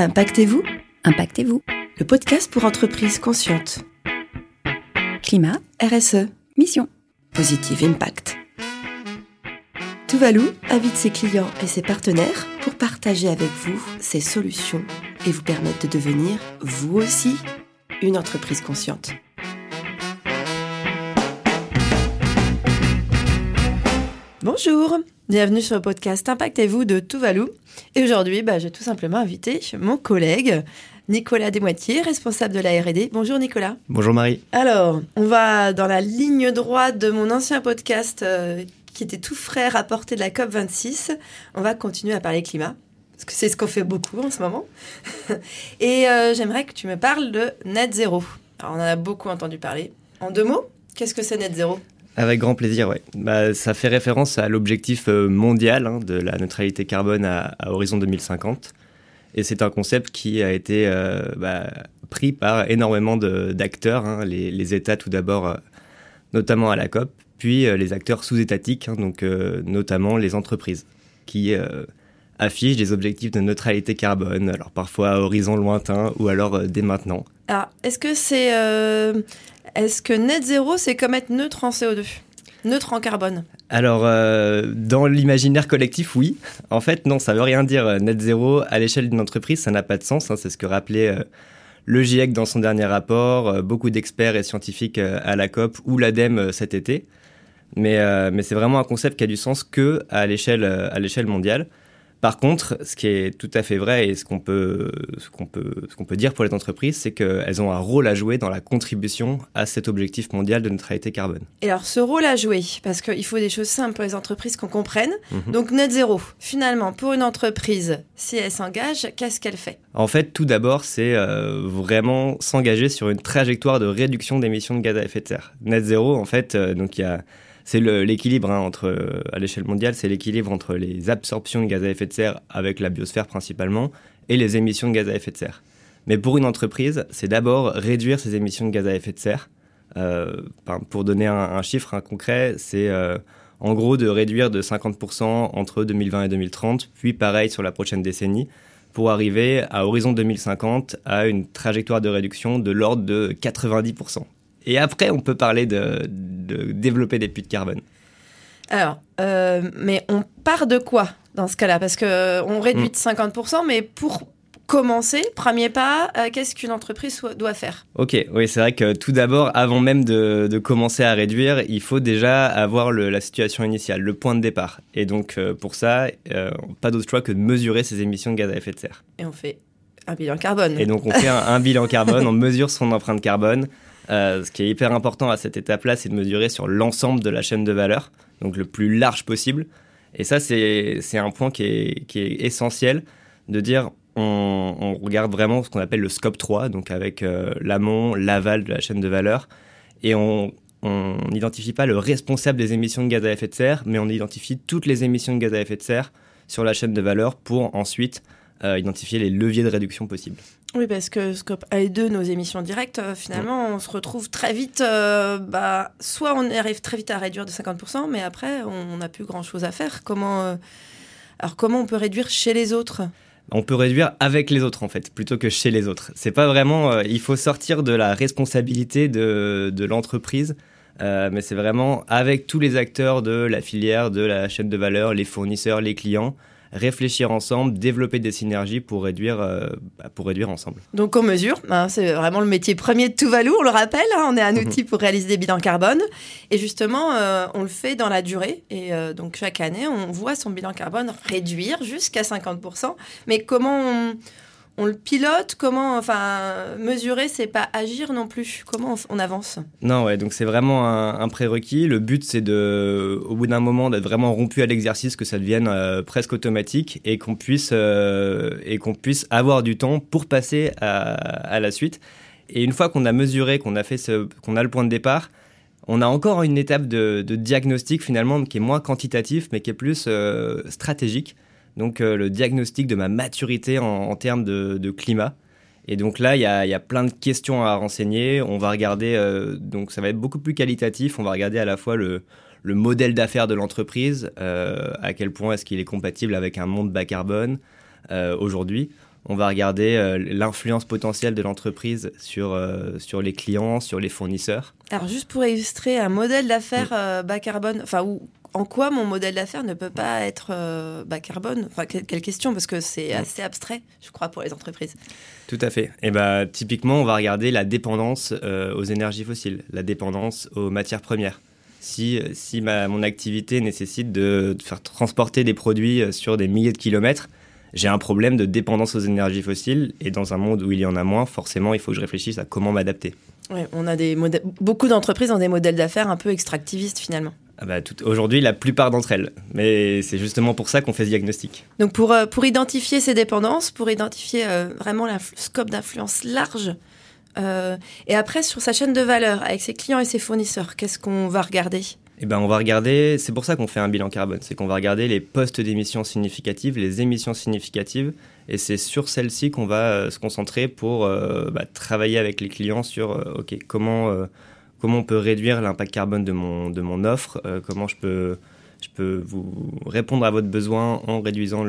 Impactez-vous Impactez-vous. Le podcast pour entreprises conscientes. Climat, RSE. mission. Positive Impact. Tuvalu invite ses clients et ses partenaires pour partager avec vous ses solutions et vous permettre de devenir, vous aussi, une entreprise consciente. Bonjour, bienvenue sur le podcast Impactez-vous de Tuvalu. Et aujourd'hui, bah, j'ai tout simplement invité mon collègue Nicolas Desmoitiers, responsable de la R&D. Bonjour Nicolas. Bonjour Marie. Alors, on va dans la ligne droite de mon ancien podcast euh, qui était tout frais rapporté de la COP26. On va continuer à parler climat, parce que c'est ce qu'on fait beaucoup en ce moment. Et euh, j'aimerais que tu me parles de net zéro. Alors, on en a beaucoup entendu parler. En deux mots, qu'est-ce que c'est net zéro? Avec grand plaisir, oui. Bah, ça fait référence à l'objectif euh, mondial hein, de la neutralité carbone à, horizon 2050. Et c'est un concept qui a été euh, bah, pris par énormément d'acteurs, hein, les, États tout d'abord, euh, notamment à la COP, puis les acteurs sous-étatiques, hein, donc notamment les entreprises, qui affichent des objectifs de neutralité carbone, alors parfois à horizon lointain ou alors dès maintenant. Alors, est-ce que c'est, est-ce que net zéro, c'est comme être neutre en CO2, neutre en carbone? Alors, euh, dans l'imaginaire collectif, oui. En fait, non, ça veut rien dire euh, net zéro à l'échelle d'une entreprise, ça n'a pas de sens. hein, c'est ce que rappelait euh, le GIEC dans son dernier rapport, beaucoup d'experts et scientifiques à la COP ou l'ADEME cet été. Mais, mais c'est vraiment un concept qui a du sens que à l'échelle mondiale. Par contre, ce qui est tout à fait vrai et ce qu'on peut, ce qu'on peut, ce qu'on peut dire pour les entreprises, c'est qu'elles ont un rôle à jouer dans la contribution à cet objectif mondial de neutralité carbone. Et alors, ce rôle à jouer, parce qu'il faut des choses simples pour les entreprises qu'on comprenne. Mhm. Donc, net zéro, finalement, pour une entreprise, si elle s'engage, qu'est-ce qu'elle fait? En fait, tout d'abord, c'est euh, vraiment s'engager sur une trajectoire de réduction d'émissions de gaz à effet de serre. Net zéro, en fait, euh, donc il y a, c'est l'équilibre hein, entre, euh, à l'échelle mondiale, c'est l'équilibre entre les absorptions de gaz à effet de serre avec la biosphère principalement et les émissions de gaz à effet de serre. Mais pour une entreprise, c'est d'abord réduire ses émissions de gaz à effet de serre. Euh, pour donner un, chiffre concret, c'est euh, en gros de réduire de 50% entre 2020 et 2030, puis pareil sur la prochaine décennie pour arriver à horizon 2050 à une trajectoire de réduction de l'ordre de 90%. Et après, on peut parler de, de développer des puits de carbone. Alors, euh, mais on part de quoi dans ce cas-là? Parce que euh, on réduit Mm. de 50%, mais pour commencer, premier pas, euh, qu'est-ce qu'une entreprise doit faire? Ok, oui, c'est vrai que tout d'abord, avant même de, de commencer à réduire, il faut déjà avoir le- la situation initiale, le point de départ. Et donc, euh, pour ça, pas d'autre choix que de mesurer ses émissions de gaz à effet de serre. Et on fait un bilan carbone. Et donc on fait un, un bilan carbone, on mesure son empreinte carbone. Euh, ce qui est hyper important à cette étape-là, c'est de mesurer sur l'ensemble de la chaîne de valeur, donc le plus large possible. Et ça, c'est un point qui est, essentiel de dire on, regarde vraiment ce qu'on appelle le scope 3, donc avec euh, l'amont, l'aval de la chaîne de valeur, et on n'identifie pas le responsable des émissions de gaz à effet de serre, mais on identifie toutes les émissions de gaz à effet de serre sur la chaîne de valeur pour ensuite euh, identifier les leviers de réduction possibles. Oui, parce que scope 1 et 2, nos émissions directes, euh, finalement, on se retrouve très vite. euh, bah, soit on arrive très vite à réduire de 50%, mais après, on n'a plus grand-chose à faire. Comment, euh, alors, comment on peut réduire chez les autres? On peut réduire avec les autres en fait, plutôt que chez les autres. C'est pas vraiment. euh, il faut sortir de la responsabilité de, de l'entreprise, euh, mais c'est vraiment avec tous les acteurs de la filière, de la chaîne de valeur, les fournisseurs, les clients, réfléchir ensemble, développer des synergies pour réduire, euh, pour réduire ensemble. Donc, on mesure. hein, c'est vraiment le métier premier de Tuvalu, on le rappelle. hein, on est un outil pour réaliser des bilans carbone. Et justement, euh, on le fait dans la durée. Et euh, donc, chaque année, on voit son bilan carbone réduire jusqu'à 50%. Mais comment on, on le pilote Comment, enfin, mesurer, c'est pas agir non plus. Comment on, avance? Non, ouais, donc c'est vraiment un, prérequis. Le but, c'est de, au bout d'un moment, d'être vraiment rompu à l'exercice, que ça devienne euh, presque automatique et qu'on puisse, euh, et qu'on puisse avoir du temps pour passer à, la suite. Et une fois qu'on a mesuré, qu'on a fait ce, qu'on a le point de départ, on a encore une étape de, de diagnostic finalement qui est moins quantitatif, mais qui est plus euh, stratégique. Donc euh, le diagnostic de ma maturité en, en termes de, de climat. Et donc là, il y a, il y a plein de questions à renseigner. On va regarder, euh, donc ça va être beaucoup plus qualitatif. On va regarder à la fois le, le modèle d'affaires de l'entreprise, euh, à quel point est-ce qu'il est compatible avec un monde bas carbone aujourd'hui. On va regarder l'influence potentielle de l'entreprise sur, sur les clients, sur les fournisseurs. Alors juste pour illustrer un modèle d'affaires euh, bas carbone, enfin où en quoi mon modèle d'affaires ne peut pas être euh, bas carbone? Enfin, que- quelle question Parce que c'est assez abstrait, je crois, pour les entreprises. Tout à fait. Et bah, typiquement, on va regarder la dépendance euh, aux énergies fossiles, la dépendance aux matières premières. Si, si ma, mon activité nécessite de, de faire transporter des produits euh, sur des milliers de kilomètres, j'ai un problème de dépendance aux énergies fossiles. Et dans un monde où il y en a moins, forcément, il faut que je réfléchisse à comment m'adapter. Ouais, on a des beaucoup d'entreprises ont des modèles d'affaires un peu extractivistes finalement. Ah bah, Aujourd'hui, la plupart d'entre elles. Mais c'est justement pour ça qu'on fait ce diagnostic. Donc pour, euh, pour identifier ces dépendances, pour identifier euh, vraiment le scope d'influence large, euh, et après sur sa chaîne de valeur, avec ses clients et ses fournisseurs, qu'est-ce qu'on va regarder? Eh ben, on va regarder, c'est pour ça qu'on fait un bilan carbone, c'est qu'on va regarder les postes d'émissions significatives, les émissions significatives, et c'est sur celles-ci qu'on va se concentrer pour bah, travailler avec les clients sur ok comment comment on peut réduire l'impact carbone de mon de mon offre, euh, comment je peux je peux vous répondre à votre besoin en réduisant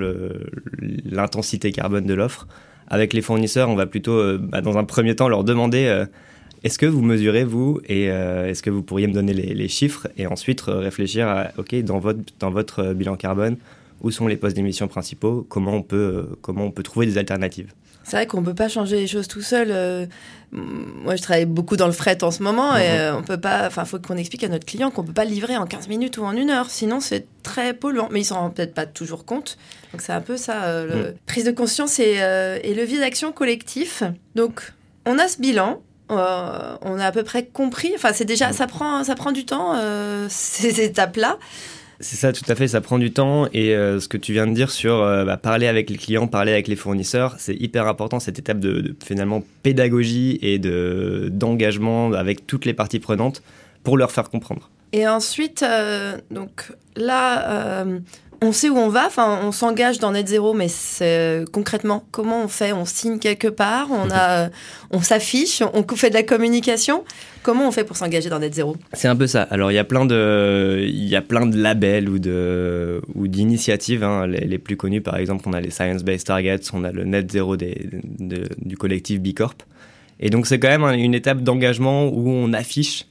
l'intensité carbone de l'offre. Avec les fournisseurs, on va plutôt, euh, bah, dans un premier temps, leur demander euh, est-ce que vous mesurez, vous, et est-ce que vous pourriez me donner les, les chiffres Et ensuite réfléchir à, OK, dans votre, dans votre bilan carbone, où sont les postes d'émission principaux Comment on peut, comment on peut trouver des alternatives C'est vrai qu'on peut pas changer les choses tout seul. euh, moi, je travaille beaucoup dans le fret en ce moment et Mhm. euh, on peut pas. Enfin, faut qu'on explique à notre client qu'on peut pas livrer en 15 minutes ou en une heure. Sinon, c'est très polluant. Mais ils s'en rendent peut-être pas toujours compte. Donc, c'est un peu ça. euh, le- Prise de conscience et, euh, et levier d'action collectif. Donc, on a ce bilan. on a à peu près compris. Enfin, c'est déjà, ça prend, ça prend du temps ces étapes-là. C'est ça, tout à fait, ça prend du temps. Et euh, ce que tu viens de dire sur euh, bah, parler avec les clients, parler avec les fournisseurs, c'est hyper important, cette étape de, finalement pédagogie et de- d'engagement avec toutes les parties prenantes pour leur faire comprendre. Et ensuite, euh, donc là, on sait où on va. Enfin, on s'engage dans Net Zéro, mais c'est concrètement comment on fait? On signe quelque part, on a, euh, on s'affiche, on fait de la communication. Comment on fait pour s'engager dans Net Zéro C'est un peu ça. Alors il y a plein de, il y a plein de labels ou de ou d'initiatives. hein. Les, les plus connus, par exemple, on a les Science Based Targets, on a le Net des, de- du collectif B Corp. Et donc c'est quand même un- une étape d'engagement où on affiche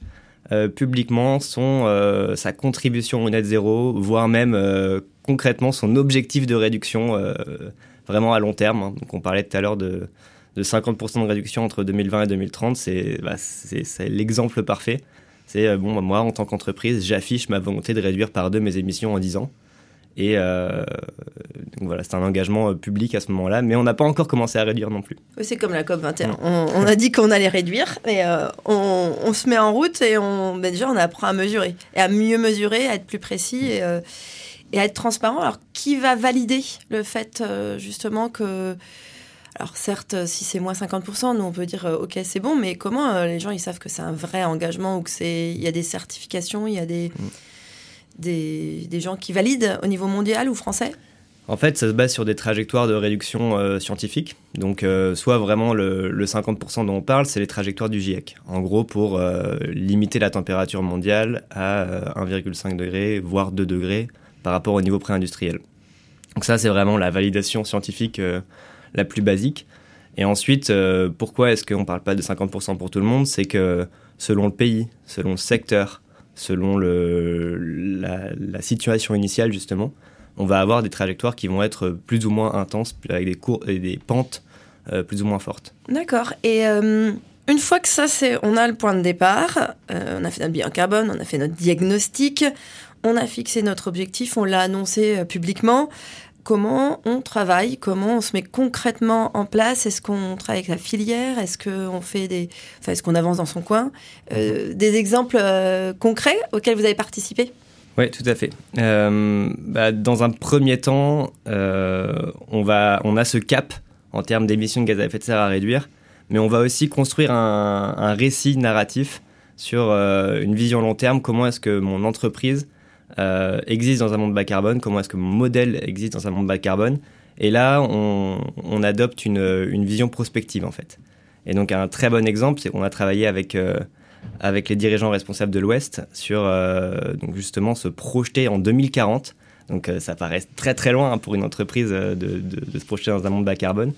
euh, publiquement son euh, sa contribution au Net Zero, voire même euh, concrètement son objectif de réduction euh, vraiment à long terme. hein. Donc on parlait tout à l'heure de de 50% de réduction entre 2020 et 2030, c'est bah, c'est- l'exemple parfait. C'est euh, bon, bah, moi en tant qu'entreprise, j'affiche ma volonté de réduire par deux mes émissions en 10 ans. Et euh, donc voilà, c'est un engagement public à ce moment-là, mais on n'a pas encore commencé à réduire non plus. C'est comme la COP 21. Mm. On, on a dit qu'on allait réduire, et euh, on, on se met en route et on, ben déjà on apprend à mesurer et à mieux mesurer, à être plus précis et, euh, et à être transparent. Alors qui va valider le fait euh, justement que alors certes, si c'est moins 50%, nous on peut dire euh, ok c'est bon, mais comment euh, les gens ils savent que c'est un vrai engagement ou que c'est il y a des certifications, il y a des, des des gens qui valident au niveau mondial ou français? En fait, ça se base sur des trajectoires de réduction scientifiques. Donc, soit vraiment le, le 50% dont on parle, c'est les trajectoires du GIEC. En gros, pour limiter la température mondiale à euh, 1,5 degré, voire 2 degrés par rapport au niveau pré-industriel. Donc ça, c'est vraiment la validation scientifique euh, la plus basique. Et ensuite, euh, pourquoi est-ce qu'on ne parle pas de 50% pour tout le monde? C'est que selon le pays, selon le secteur, selon la, situation initiale, justement, on va avoir des trajectoires qui vont être plus ou moins intenses, avec des, cours, et des pentes euh, plus ou moins fortes. D'accord. Et une fois que ça, c'est, on a le point de départ, on a fait notre bilan carbone, on a fait notre diagnostic, on a fixé notre objectif, on l'a annoncé euh, publiquement. Comment on travaille? Comment on se met concrètement en place? Est-ce qu'on travaille avec la filière? Est-ce qu'on fait des, enfin, est-ce qu'on avance dans son coin? Euh, Des exemples euh, concrets auxquels vous avez participé? Oui, tout à fait. Euh, bah, dans un premier temps, on, va, on a ce cap en termes d'émissions de gaz à effet de serre à réduire, mais on va aussi construire un, un récit narratif sur euh, une vision long terme. Comment est-ce que mon entreprise existe dans un monde bas carbone Comment est-ce que mon modèle existe dans un monde bas carbone? Et là, on, adopte une, vision prospective en fait. Et donc un très bon exemple, c'est qu'on a travaillé avec euh, avec les dirigeants responsables de l'Ouest sur euh, donc justement se projeter en 2040. Donc euh, ça paraît très très loin hein, pour une entreprise de, se projeter dans un monde bas carbone.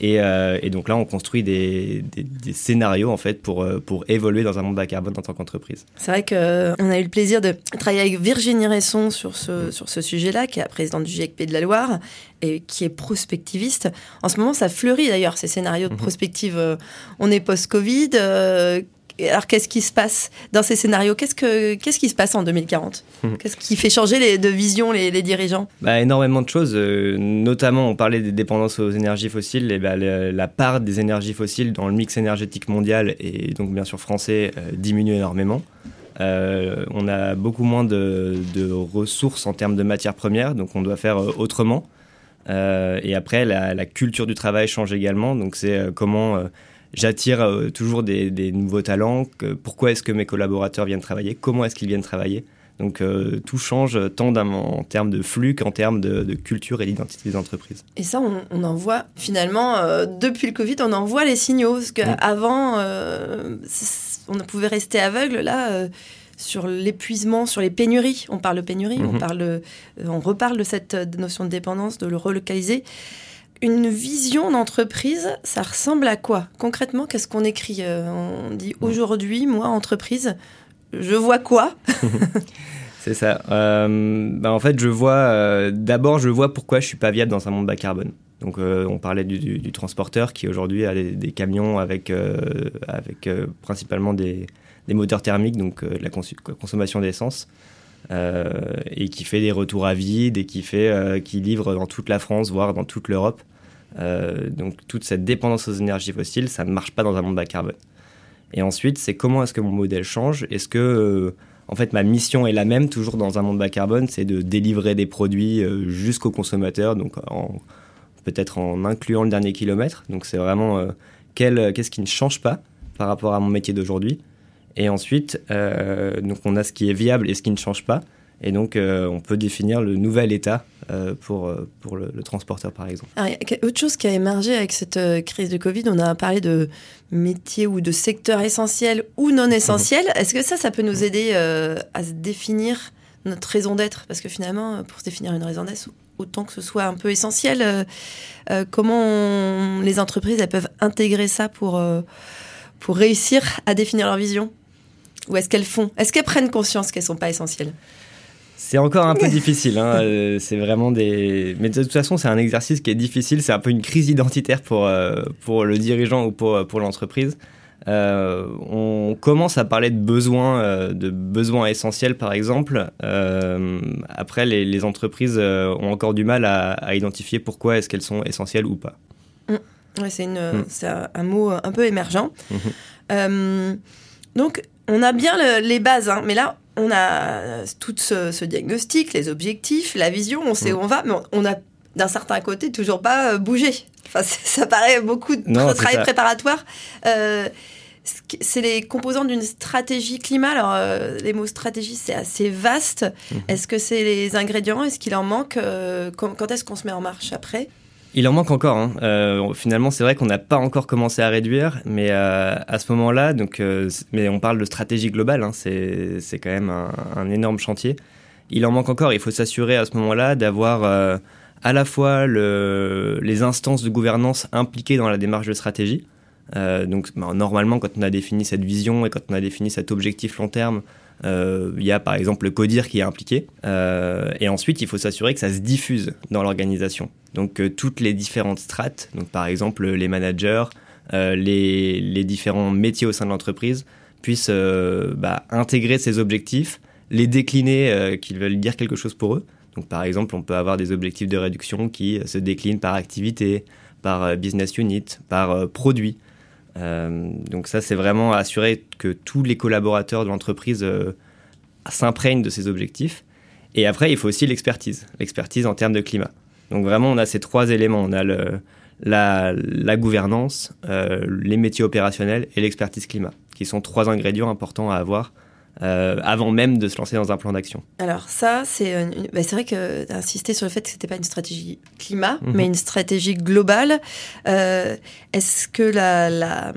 Et, euh, et, donc là, on construit des, des, des, scénarios en fait pour, euh, pour évoluer dans un monde bas carbone en tant qu'entreprise. C'est vrai qu'on a eu le plaisir de travailler avec Virginie Resson sur ce, sur ce sujet-là, qui est la présidente du GIECP de la Loire et qui est prospectiviste. En ce moment, ça fleurit d'ailleurs, ces scénarios de prospective. On est post-Covid. Alors, qu'est-ce qui se passe dans ces scénarios Qu'est-ce que qu'est-ce qui se passe en 2040 mmh. Qu'est-ce qui fait changer les, de vision les, les dirigeants? Bah, Énormément de choses. Euh, notamment, on parlait des dépendances aux énergies fossiles. Et bah, la, la, part des énergies fossiles dans le mix énergétique mondial et donc bien sûr français euh, diminue énormément. Euh, on a beaucoup moins de, de, ressources en termes de matières premières, donc on doit faire autrement. et après, la, la, culture du travail change également. Donc c'est comment j'attire euh, toujours des, des, nouveaux talents. Que, pourquoi est-ce que mes collaborateurs viennent travailler? Comment est-ce qu'ils viennent travailler? Donc euh, tout change tant en termes de flux qu'en termes de, de, culture et d'identité des entreprises. Et ça, on, on en voit finalement, euh, depuis le Covid, on en voit les signaux. Parce qu'avant, euh, on pouvait rester aveugle. Là, sur l'épuisement, sur les pénuries, on parle de pénurie, -hmm. on, parle de, on reparle de cette notion de dépendance, de le relocaliser une vision d'entreprise, ça ressemble à quoi? Concrètement, qu'est-ce qu'on écrit On dit aujourd'hui, moi, entreprise, je vois quoi? C'est ça. Euh, bah en fait, je vois. Euh, D'abord, je vois pourquoi je suis pas viable dans un monde bas carbone. Donc, euh, on parlait du, du, du, transporteur qui aujourd'hui a des, des, camions avec, euh, avec principalement des, des, moteurs thermiques, donc de la cons consommation d'essence. Euh, et qui fait des retours à vide et qui, fait, euh, qui livre dans toute la France, voire dans toute l'Europe. Euh, donc toute cette dépendance aux énergies fossiles, ça ne marche pas dans un monde bas carbone. Et ensuite, c'est comment est-ce que mon modèle change? Est-ce que, en fait, ma mission est la même toujours dans un monde bas carbone, c'est de délivrer des produits jusqu'au consommateur, donc peut-être en incluant le dernier kilomètre. Donc c'est vraiment qu'est-ce qui ne change pas par rapport à mon métier d'aujourd'hui? Et ensuite, euh, donc on a ce qui est viable et ce qui ne change pas. Et donc, euh, on peut définir le nouvel état euh, pour, pour le, le, transporteur, par exemple. Alors, il y a autre chose qui a émergé avec cette crise de Covid, on a parlé de métiers ou de secteurs essentiels ou non essentiels. Est-ce que ça, ça peut nous aider à se définir notre raison d'être? Parce que finalement, pour se définir une raison d'être, autant que ce soit un peu essentiel, comment on, les entreprises elles peuvent intégrer ça pour, pour réussir à définir leur vision? Ou est-ce qu'elles font? Est-ce qu'elles prennent conscience qu'elles ne sont pas essentielles? C'est encore un peu difficile. Hein. Euh, c'est vraiment des. Mais de toute façon, c'est un exercice qui est difficile. C'est un peu une crise identitaire pour, euh, pour le dirigeant ou pour, pour l'entreprise. Euh, on commence à parler de besoins, de besoins essentiels, par exemple. Après, les, les, entreprises ont encore du mal à, à identifier pourquoi est-ce qu'elles sont essentielles ou pas. Mmh. Ouais, c'est mmh. un, un, mot un peu émergent. Mmh. Donc, on a bien le, les bases, hein, mais là, on a tout ce, ce, diagnostic, les objectifs, la vision, on sait où on va, mais on, on a d'un certain côté toujours pas bougé. Enfin, ça paraît beaucoup de non, travail préparatoire. Euh, c'est les composants d'une stratégie climat. Alors, euh, les mots stratégie, c'est assez vaste. Mmh. Est-ce que c'est les ingrédients? Est-ce qu'il en manque? Euh, Quand, quand est-ce qu'on se met en marche après? Il en manque encore. Hein. Euh, finalement, c'est vrai qu'on n'a pas encore commencé à réduire, mais euh, à ce moment-là, donc, euh, mais on parle de stratégie globale. Hein, c'est quand même un, énorme chantier. Il en manque encore. Il faut s'assurer à ce moment-là d'avoir à la fois le, les instances de gouvernance impliquées dans la démarche de stratégie. Donc, bah, normalement, quand on a défini cette vision et quand on a défini cet objectif long terme, euh, il y a par exemple le CODIR qui est impliqué. Euh, et ensuite, il faut s'assurer que ça se diffuse dans l'organisation. Donc euh, toutes les différentes strates, donc par exemple les managers, euh, les, les, différents métiers au sein de l'entreprise, puissent bah, intégrer ces objectifs, les décliner, qu'ils veulent dire quelque chose pour eux. Donc par exemple, on peut avoir des objectifs de réduction qui se déclinent par activité, par business unit, par produit. Euh, donc ça, c'est vraiment assurer que tous les collaborateurs de l'entreprise euh, s'imprègnent de ces objectifs. Et après, il faut aussi l'expertise, l'expertise en termes de climat. Donc vraiment, on a ces trois éléments. On a le, la, la, gouvernance, euh, les métiers opérationnels et l'expertise climat, qui sont trois ingrédients importants à avoir euh, avant même de se lancer dans un plan d'action Alors ça, c'est euh, bah, vrai que insister sur le fait que c'était pas une stratégie climat, mmh. mais une stratégie globale. Euh, est-ce que la, la,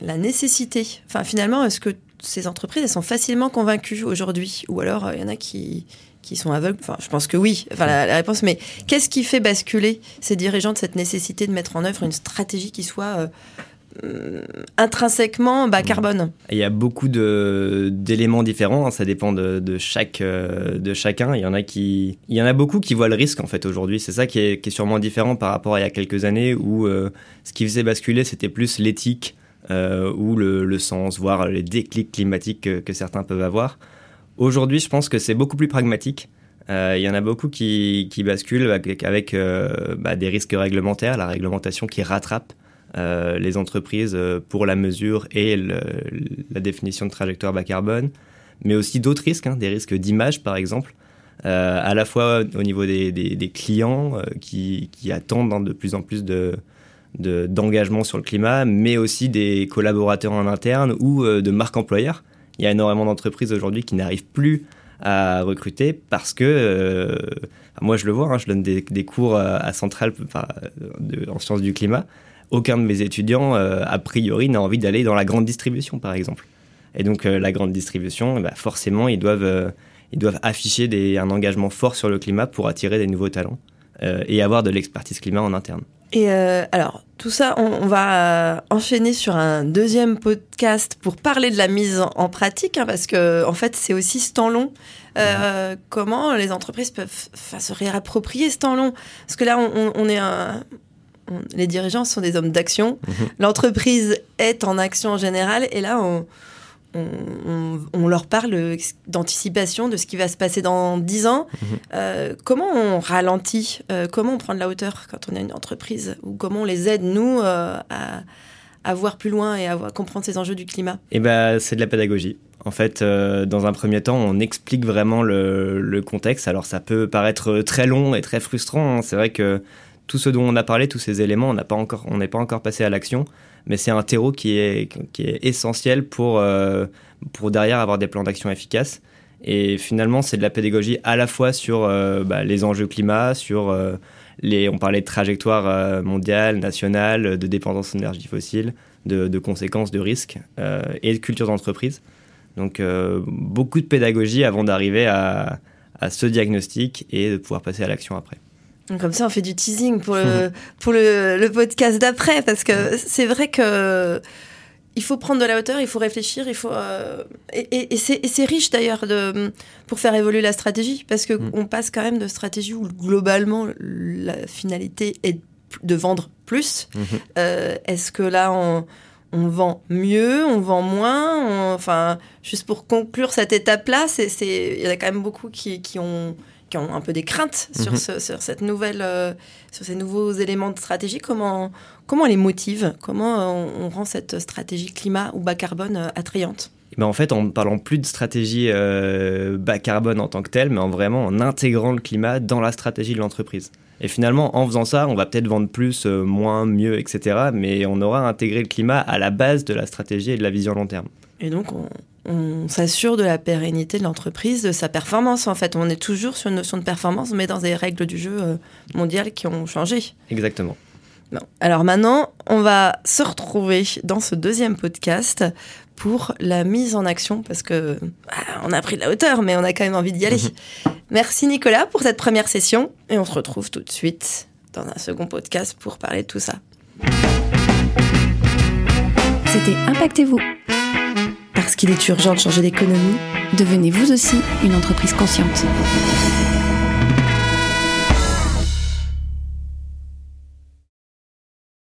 la nécessité, enfin finalement, est-ce que ces entreprises elles sont facilement convaincues aujourd'hui, ou alors il y en a qui qui sont aveugles? Enfin, je pense que oui. Enfin, la, la réponse. Mais qu'est-ce qui fait basculer ces dirigeants de cette nécessité de mettre en œuvre une stratégie qui soit euh, euh, intrinsèquement bas carbone Il y a beaucoup de- d'éléments différents, hein, ça dépend de, de chaque, euh, de chacun. Il y, en a qui, il y en a beaucoup qui voient le risque en fait aujourd'hui. C'est ça qui est, qui est sûrement différent par rapport à il y a quelques années où euh, ce qui faisait basculer c'était plus l'éthique euh, ou le, le sens, voire les déclics climatiques que, que certains peuvent avoir. Aujourd'hui, je pense que c'est beaucoup plus pragmatique. Euh, Il y en a beaucoup qui, qui basculent avec, avec euh, bah, des risques réglementaires, la réglementation qui rattrape euh, les entreprises euh, pour la mesure et la définition de trajectoire bas carbone, mais aussi d'autres risques, hein, des risques d'image par exemple, euh, à la fois au niveau des, clients qui, attendent hein, de plus en plus de de- d'engagement sur le climat, mais aussi des collaborateurs en interne ou de marques employeurs. Il y a énormément d'entreprises aujourd'hui qui n'arrivent plus à recruter parce que, moi je le vois, hein, je donne des, cours à, Centrale en sciences du climat. Aucun de mes étudiants, euh, a priori, n'a envie d'aller dans la grande distribution, par exemple. Et donc euh, la grande distribution, bah, forcément, ils doivent, euh, ils doivent afficher des- un engagement fort sur le climat pour attirer des nouveaux talents et avoir de l'expertise climat en interne. Et euh, alors, tout ça, on, on va enchaîner sur un deuxième podcast pour parler de la mise en, en pratique, hein, parce que en fait, c'est aussi ce temps long. Euh, Comment les entreprises peuvent se réapproprier ce temps long Parce que là, on, on- on est un. On- les dirigeants sont des hommes d'action. L'entreprise est en action en général. Et là, on, on, on- on leur parle d'anticipation de ce qui va se passer dans 10 ans. Euh, comment on ralentit euh, Comment on prend de la hauteur quand on a une entreprise Ou comment on les aide, nous, euh, à, à voir plus loin et à comprendre ces enjeux du climat? Et ben, c'est de la pédagogie. En fait, euh, dans un premier temps, on explique vraiment le, le contexte. Alors, ça peut paraître très long et très frustrant. hein. C'est vrai que tout ce dont on a parlé, tous ces éléments, on n'a pas encore, on n'est pas encore passé à l'action. Mais c'est un terreau qui est, qui est essentiel pour, euh, pour derrière avoir des plans d'action efficaces. Et finalement, c'est de la pédagogie à la fois sur euh, bah, les enjeux climat, sur euh, les, on parlait de trajectoire mondiale, nationale, de dépendance aux énergies fossiles, de, de conséquences, de risques et de culture d'entreprise. Donc beaucoup de pédagogie avant d'arriver à, à ce diagnostic et de pouvoir passer à l'action après. Comme ça, on fait du teasing pour le, pour le, le podcast d'après, parce que c'est vrai que il faut prendre de la hauteur, il faut réfléchir, il faut euh, et, et- et c'est riche d'ailleurs de pour faire évoluer la stratégie, parce que Mm. on passe quand même de stratégie où globalement la finalité est de vendre plus. Mhm. Euh, Est-ce que là on on vend mieux, on vend moins, on- enfin juste pour conclure cette étape-là, il y en a quand même beaucoup qui, qui ont qui ont un peu des craintes sur, Mhm. ce- sur cette nouvelle, euh, sur ces nouveaux éléments de stratégie. Comment, comment on les motive? Comment euh, on, on rend cette stratégie climat ou bas carbone euh, attrayante? Ben en fait, en ne parlant plus de stratégie euh, bas carbone en tant que telle, mais en vraiment en intégrant le climat dans la stratégie de l'entreprise. Et finalement, en faisant ça, on va peut-être vendre plus, euh, moins, mieux, etc. Mais on aura intégré le climat à la base de la stratégie et de la vision long terme. Et donc, on, on s'assure de la pérennité de l'entreprise, de sa performance. En fait, on est toujours sur une notion de performance, mais dans des règles du jeu euh, mondiales qui ont changé. Exactement. Alors maintenant, on va se retrouver dans ce deuxième podcast pour la mise en action, parce que ah, on a pris de la hauteur, mais on a quand même envie d'y aller. Merci Nicolas pour cette première session, et on se retrouve tout de suite dans un second podcast pour parler de tout ça. C'était Impactez-vous. Parce qu'il est urgent de changer d'économie. Devenez vous aussi une entreprise consciente.